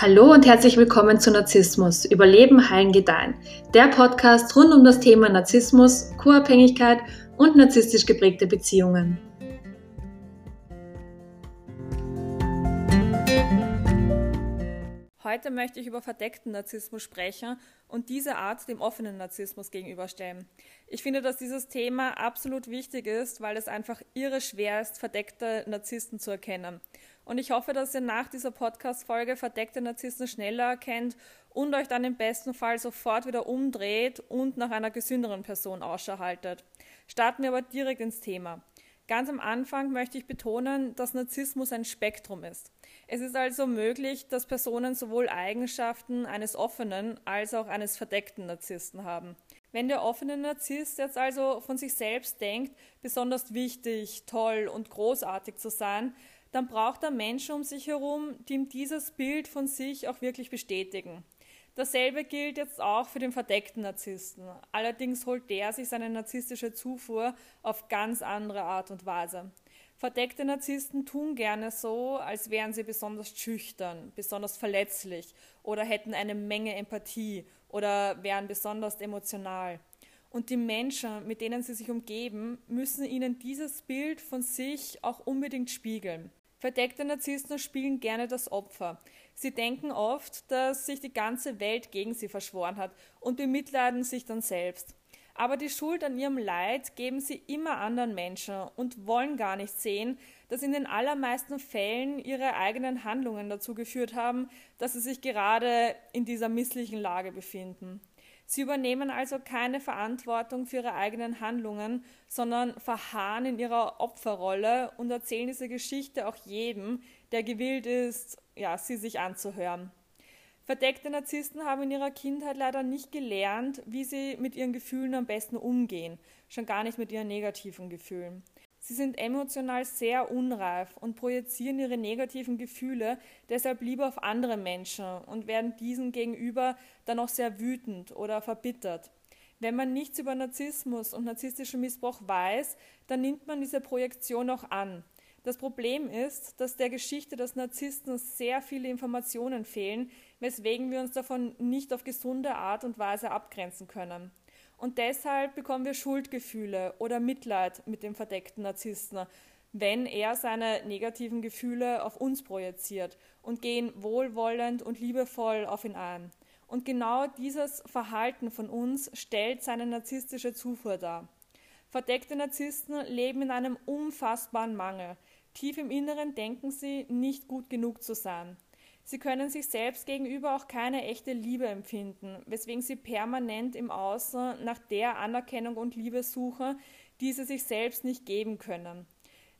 Hallo und herzlich willkommen zu Narzissmus, Überleben, Heilen, Gedeihen. Der Podcast rund um das Thema Narzissmus, Co-Abhängigkeit und narzisstisch geprägte Beziehungen. Heute möchte ich über verdeckten Narzissmus sprechen und diese Art dem offenen Narzissmus gegenüberstellen. Ich finde, dass dieses Thema absolut wichtig ist, weil es einfach irre schwer ist, verdeckte Narzissten zu erkennen. Und ich hoffe, dass ihr nach dieser Podcast-Folge verdeckte Narzissten schneller erkennt und euch dann im besten Fall sofort wieder umdreht und nach einer gesünderen Person Ausschau haltet. Starten wir aber direkt ins Thema. Ganz am Anfang möchte ich betonen, dass Narzissmus ein Spektrum ist. Es ist also möglich, dass Personen sowohl Eigenschaften eines offenen als auch eines verdeckten Narzissten haben. Wenn der offene Narzisst jetzt also von sich selbst denkt, besonders wichtig, toll und großartig zu sein, dann braucht er Menschen um sich herum, die ihm dieses Bild von sich auch wirklich bestätigen. Dasselbe gilt jetzt auch für den verdeckten Narzissten. Allerdings holt der sich seine narzisstische Zufuhr auf ganz andere Art und Weise. Verdeckte Narzissten tun gerne so, als wären sie besonders schüchtern, besonders verletzlich oder hätten eine Menge Empathie oder wären besonders emotional. Und die Menschen, mit denen sie sich umgeben, müssen ihnen dieses Bild von sich auch unbedingt spiegeln. Verdeckte Narzissten spielen gerne das Opfer. Sie denken oft, dass sich die ganze Welt gegen sie verschworen hat und bemitleiden sich dann selbst. Aber die Schuld an ihrem Leid geben sie immer anderen Menschen und wollen gar nicht sehen, dass in den allermeisten Fällen ihre eigenen Handlungen dazu geführt haben, dass sie sich gerade in dieser misslichen Lage befinden. Sie übernehmen also keine Verantwortung für ihre eigenen Handlungen, sondern verharren in ihrer Opferrolle und erzählen diese Geschichte auch jedem, der gewillt ist, ja, sie sich anzuhören. Verdeckte Narzissten haben in ihrer Kindheit leider nicht gelernt, wie sie mit ihren Gefühlen am besten umgehen, schon gar nicht mit ihren negativen Gefühlen. Sie sind emotional sehr unreif und projizieren ihre negativen Gefühle deshalb lieber auf andere Menschen und werden diesen gegenüber dann auch sehr wütend oder verbittert. Wenn man nichts über Narzissmus und narzisstischen Missbrauch weiß, dann nimmt man diese Projektion auch an. Das Problem ist, dass der Geschichte des Narzissten sehr viele Informationen fehlen, weswegen wir uns davon nicht auf gesunde Art und Weise abgrenzen können. Und deshalb bekommen wir Schuldgefühle oder Mitleid mit dem verdeckten Narzissten, wenn er seine negativen Gefühle auf uns projiziert und gehen wohlwollend und liebevoll auf ihn ein. Und genau dieses Verhalten von uns stellt seine narzisstische Zufuhr dar. Verdeckte Narzissten leben in einem unfassbaren Mangel. Tief im Inneren denken sie, nicht gut genug zu sein. Sie können sich selbst gegenüber auch keine echte Liebe empfinden, weswegen sie permanent im Außen nach der Anerkennung und Liebe suchen, die sie sich selbst nicht geben können.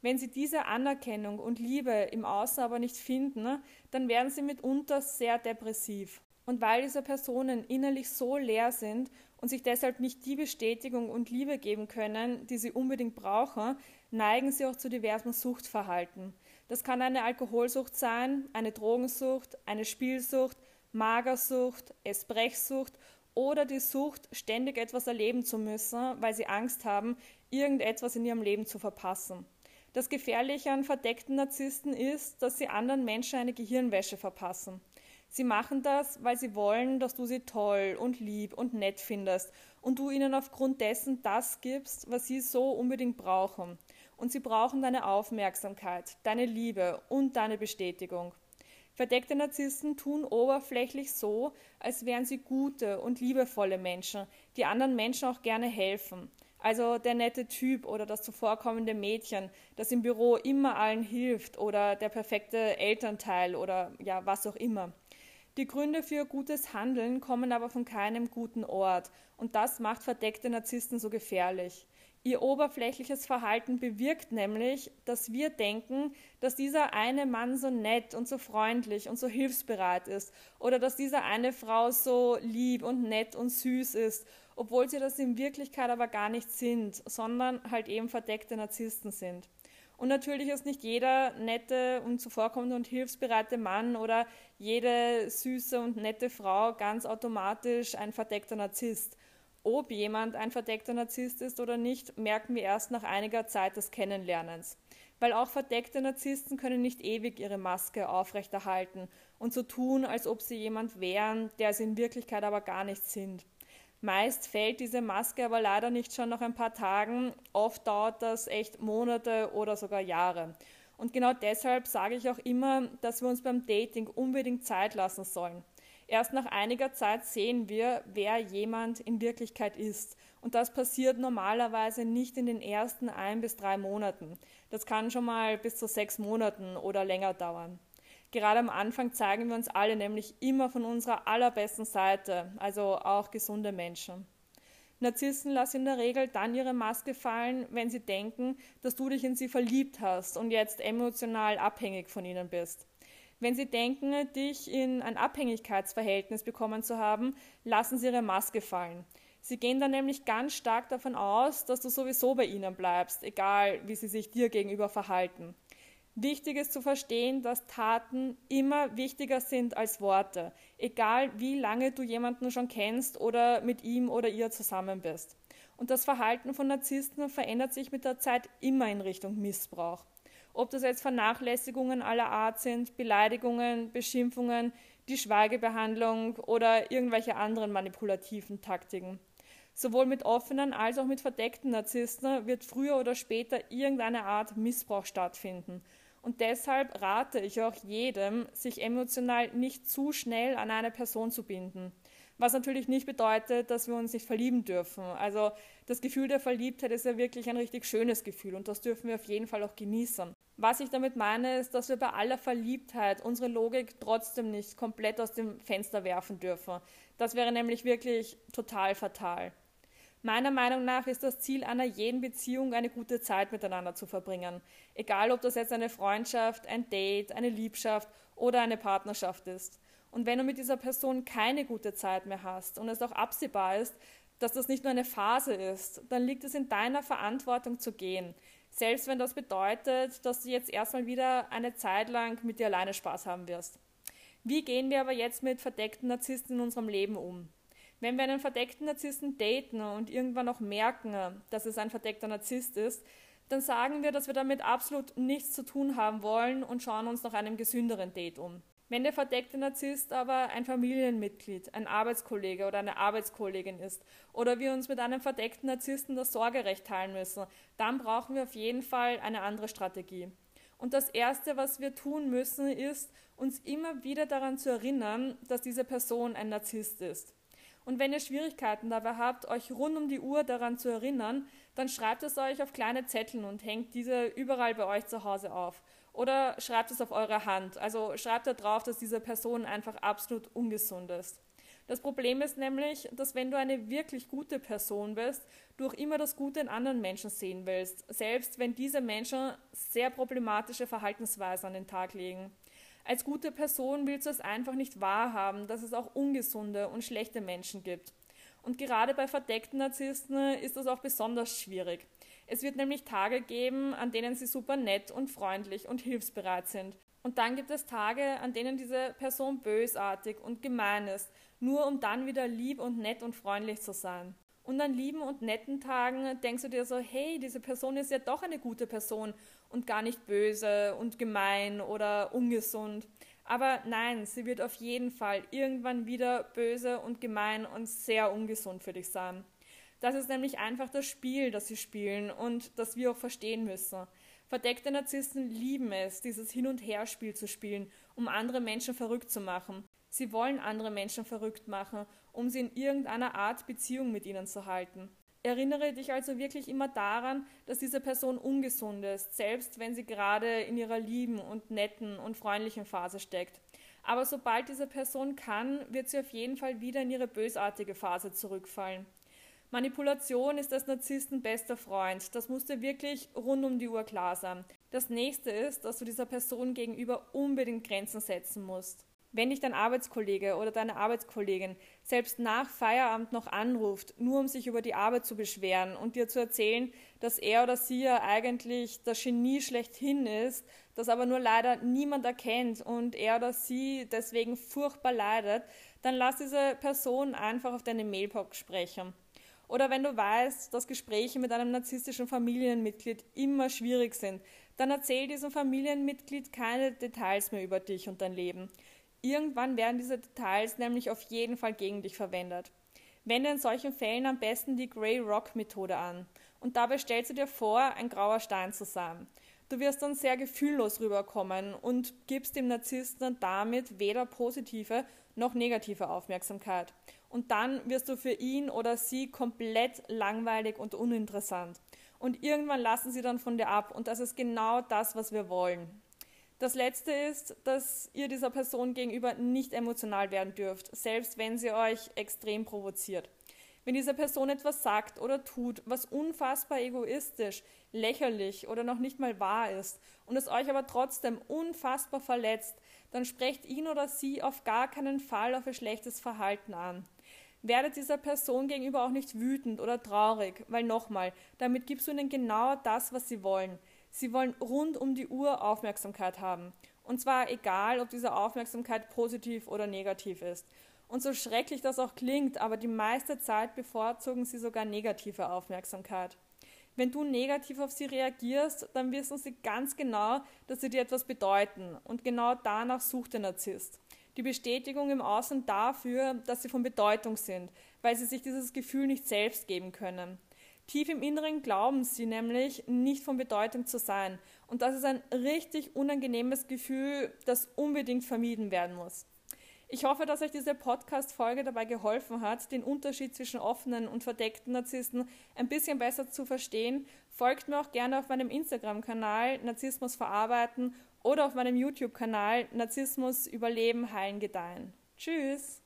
Wenn sie diese Anerkennung und Liebe im Außen aber nicht finden, dann werden sie mitunter sehr depressiv. Und weil diese Personen innerlich so leer sind und sich deshalb nicht die Bestätigung und Liebe geben können, die sie unbedingt brauchen, neigen sie auch zu diversen Suchtverhalten. Das kann eine Alkoholsucht sein, eine Drogensucht, eine Spielsucht, Magersucht, Esbrechsucht oder die Sucht, ständig etwas erleben zu müssen, weil sie Angst haben, irgendetwas in ihrem Leben zu verpassen. Das Gefährliche an verdeckten Narzissten ist, dass sie anderen Menschen eine Gehirnwäsche verpassen. Sie machen das, weil sie wollen, dass du sie toll und lieb und nett findest und du ihnen aufgrund dessen das gibst, was sie so unbedingt brauchen und sie brauchen deine Aufmerksamkeit, deine Liebe und deine Bestätigung. Verdeckte Narzissten tun oberflächlich so, als wären sie gute und liebevolle Menschen, die anderen Menschen auch gerne helfen. Also der nette Typ oder das zuvorkommende Mädchen, das im Büro immer allen hilft oder der perfekte Elternteil oder ja, was auch immer. Die Gründe für gutes Handeln kommen aber von keinem guten Ort und das macht verdeckte Narzissten so gefährlich. Ihr oberflächliches Verhalten bewirkt nämlich, dass wir denken, dass dieser eine Mann so nett und so freundlich und so hilfsbereit ist oder dass diese eine Frau so lieb und nett und süß ist, obwohl sie das in Wirklichkeit aber gar nicht sind, sondern halt eben verdeckte Narzissten sind. Und natürlich ist nicht jeder nette und zuvorkommende und hilfsbereite Mann oder jede süße und nette Frau ganz automatisch ein verdeckter Narzisst. Ob jemand ein verdeckter Narzisst ist oder nicht, merken wir erst nach einiger Zeit des Kennenlernens. Weil auch verdeckte Narzissten können nicht ewig ihre Maske aufrechterhalten und so tun, als ob sie jemand wären, der sie in Wirklichkeit aber gar nicht sind. Meist fällt diese Maske aber leider nicht schon nach ein paar Tagen, oft dauert das echt Monate oder sogar Jahre. Und genau deshalb sage ich auch immer, dass wir uns beim Dating unbedingt Zeit lassen sollen. Erst nach einiger Zeit sehen wir, wer jemand in Wirklichkeit ist. Und das passiert normalerweise nicht in den ersten ein bis drei Monaten. Das kann schon mal bis zu sechs Monaten oder länger dauern. Gerade am Anfang zeigen wir uns alle nämlich immer von unserer allerbesten Seite, also auch gesunde Menschen. Narzissen lassen in der Regel dann ihre Maske fallen, wenn sie denken, dass du dich in sie verliebt hast und jetzt emotional abhängig von ihnen bist. Wenn sie denken, dich in ein Abhängigkeitsverhältnis bekommen zu haben, lassen sie ihre Maske fallen. Sie gehen dann nämlich ganz stark davon aus, dass du sowieso bei ihnen bleibst, egal wie sie sich dir gegenüber verhalten. Wichtig ist zu verstehen, dass Taten immer wichtiger sind als Worte, egal wie lange du jemanden schon kennst oder mit ihm oder ihr zusammen bist. Und das Verhalten von Narzissten verändert sich mit der Zeit immer in Richtung Missbrauch. Ob das jetzt Vernachlässigungen aller Art sind, Beleidigungen, Beschimpfungen, die Schweigebehandlung oder irgendwelche anderen manipulativen Taktiken. Sowohl mit offenen als auch mit verdeckten Narzissten wird früher oder später irgendeine Art Missbrauch stattfinden. Und deshalb rate ich auch jedem, sich emotional nicht zu schnell an eine Person zu binden. Was natürlich nicht bedeutet, dass wir uns nicht verlieben dürfen. Also das Gefühl der Verliebtheit ist ja wirklich ein richtig schönes Gefühl und das dürfen wir auf jeden Fall auch genießen. Was ich damit meine, ist, dass wir bei aller Verliebtheit unsere Logik trotzdem nicht komplett aus dem Fenster werfen dürfen. Das wäre nämlich wirklich total fatal. Meiner Meinung nach ist das Ziel einer jeden Beziehung, eine gute Zeit miteinander zu verbringen. Egal, ob das jetzt eine Freundschaft, ein Date, eine Liebschaft oder eine Partnerschaft ist. Und wenn du mit dieser Person keine gute Zeit mehr hast und es auch absehbar ist, dass das nicht nur eine Phase ist, dann liegt es in deiner Verantwortung zu gehen. Selbst wenn das bedeutet, dass du jetzt erstmal wieder eine Zeit lang mit dir alleine Spaß haben wirst. Wie gehen wir aber jetzt mit verdeckten Narzissten in unserem Leben um? Wenn wir einen verdeckten Narzissten daten und irgendwann auch merken, dass es ein verdeckter Narzisst ist, dann sagen wir, dass wir damit absolut nichts zu tun haben wollen und schauen uns nach einem gesünderen Date um. Wenn der verdeckte Narzisst aber ein Familienmitglied, ein Arbeitskollege oder eine Arbeitskollegin ist oder wir uns mit einem verdeckten Narzissten das Sorgerecht teilen müssen, dann brauchen wir auf jeden Fall eine andere Strategie. Und das Erste, was wir tun müssen, ist, uns immer wieder daran zu erinnern, dass diese Person ein Narzisst ist. Und wenn ihr Schwierigkeiten dabei habt, euch rund um die Uhr daran zu erinnern, dann schreibt es euch auf kleine Zettel und hängt diese überall bei euch zu Hause auf. Oder schreibt es auf eure Hand. Also schreibt da drauf, dass diese Person einfach absolut ungesund ist. Das Problem ist nämlich, dass wenn du eine wirklich gute Person bist, du auch immer das Gute in anderen Menschen sehen willst, selbst wenn diese Menschen sehr problematische Verhaltensweisen an den Tag legen. Als gute Person willst du es einfach nicht wahrhaben, dass es auch ungesunde und schlechte Menschen gibt. Und gerade bei verdeckten Narzissten ist das auch besonders schwierig. Es wird nämlich Tage geben, an denen sie super nett und freundlich und hilfsbereit sind. Und dann gibt es Tage, an denen diese Person bösartig und gemein ist, nur um dann wieder lieb und nett und freundlich zu sein. Und an lieben und netten Tagen denkst du dir so, hey, diese Person ist ja doch eine gute Person und gar nicht böse und gemein oder ungesund. Aber nein, sie wird auf jeden Fall irgendwann wieder böse und gemein und sehr ungesund für dich sein. Das ist nämlich einfach das Spiel, das sie spielen und das wir auch verstehen müssen. Verdeckte Narzissten lieben es, dieses Hin- und Herspiel zu spielen, um andere Menschen verrückt zu machen. Sie wollen andere Menschen verrückt machen, um sie in irgendeiner Art Beziehung mit ihnen zu halten. Erinnere dich also wirklich immer daran, dass diese Person ungesund ist, selbst wenn sie gerade in ihrer lieben und netten und freundlichen Phase steckt. Aber sobald diese Person kann, wird sie auf jeden Fall wieder in ihre bösartige Phase zurückfallen. Manipulation ist das Narzissten bester Freund. Das muss dir wirklich rund um die Uhr klar sein. Das nächste ist, dass du dieser Person gegenüber unbedingt Grenzen setzen musst. Wenn dich dein Arbeitskollege oder deine Arbeitskollegin selbst nach Feierabend noch anruft, nur um sich über die Arbeit zu beschweren und dir zu erzählen, dass er oder sie ja eigentlich das Genie schlechthin ist, das aber nur leider niemand erkennt und er oder sie deswegen furchtbar leidet, dann lass diese Person einfach auf deine Mailbox sprechen. Oder wenn du weißt, dass Gespräche mit einem narzisstischen Familienmitglied immer schwierig sind, dann erzähl diesem Familienmitglied keine Details mehr über dich und dein Leben. Irgendwann werden diese Details nämlich auf jeden Fall gegen dich verwendet. Wende in solchen Fällen am besten die Grey Rock Methode an. Und dabei stellst du dir vor, ein grauer Stein zu sein. Du wirst dann sehr gefühllos rüberkommen und gibst dem Narzissten damit weder positive noch negative Aufmerksamkeit. Und dann wirst du für ihn oder sie komplett langweilig und uninteressant. Und irgendwann lassen sie dann von dir ab. Und das ist genau das, was wir wollen. Das letzte ist, dass ihr dieser Person gegenüber nicht emotional werden dürft, selbst wenn sie euch extrem provoziert. Wenn diese Person etwas sagt oder tut, was unfassbar egoistisch, lächerlich oder noch nicht mal wahr ist und es euch aber trotzdem unfassbar verletzt, dann sprecht ihn oder sie auf gar keinen Fall auf ihr schlechtes Verhalten an. Werdet dieser Person gegenüber auch nicht wütend oder traurig, weil nochmal, damit gibst du ihnen genau das, was sie wollen. Sie wollen rund um die Uhr Aufmerksamkeit haben. Und zwar egal, ob diese Aufmerksamkeit positiv oder negativ ist. Und so schrecklich das auch klingt, aber die meiste Zeit bevorzugen sie sogar negative Aufmerksamkeit. Wenn du negativ auf sie reagierst, dann wissen sie ganz genau, dass sie dir etwas bedeuten. Und genau danach sucht der Narzisst. Die Bestätigung im Außen dafür, dass sie von Bedeutung sind, weil sie sich dieses Gefühl nicht selbst geben können. Tief im Inneren glauben sie nämlich, nicht von Bedeutung zu sein. Und das ist ein richtig unangenehmes Gefühl, das unbedingt vermieden werden muss. Ich hoffe, dass euch diese Podcast-Folge dabei geholfen hat, den Unterschied zwischen offenen und verdeckten Narzissten ein bisschen besser zu verstehen. Folgt mir auch gerne auf meinem Instagram-Kanal Narzissmus verarbeiten oder auf meinem YouTube-Kanal Narzissmus überleben, heilen, gedeihen. Tschüss!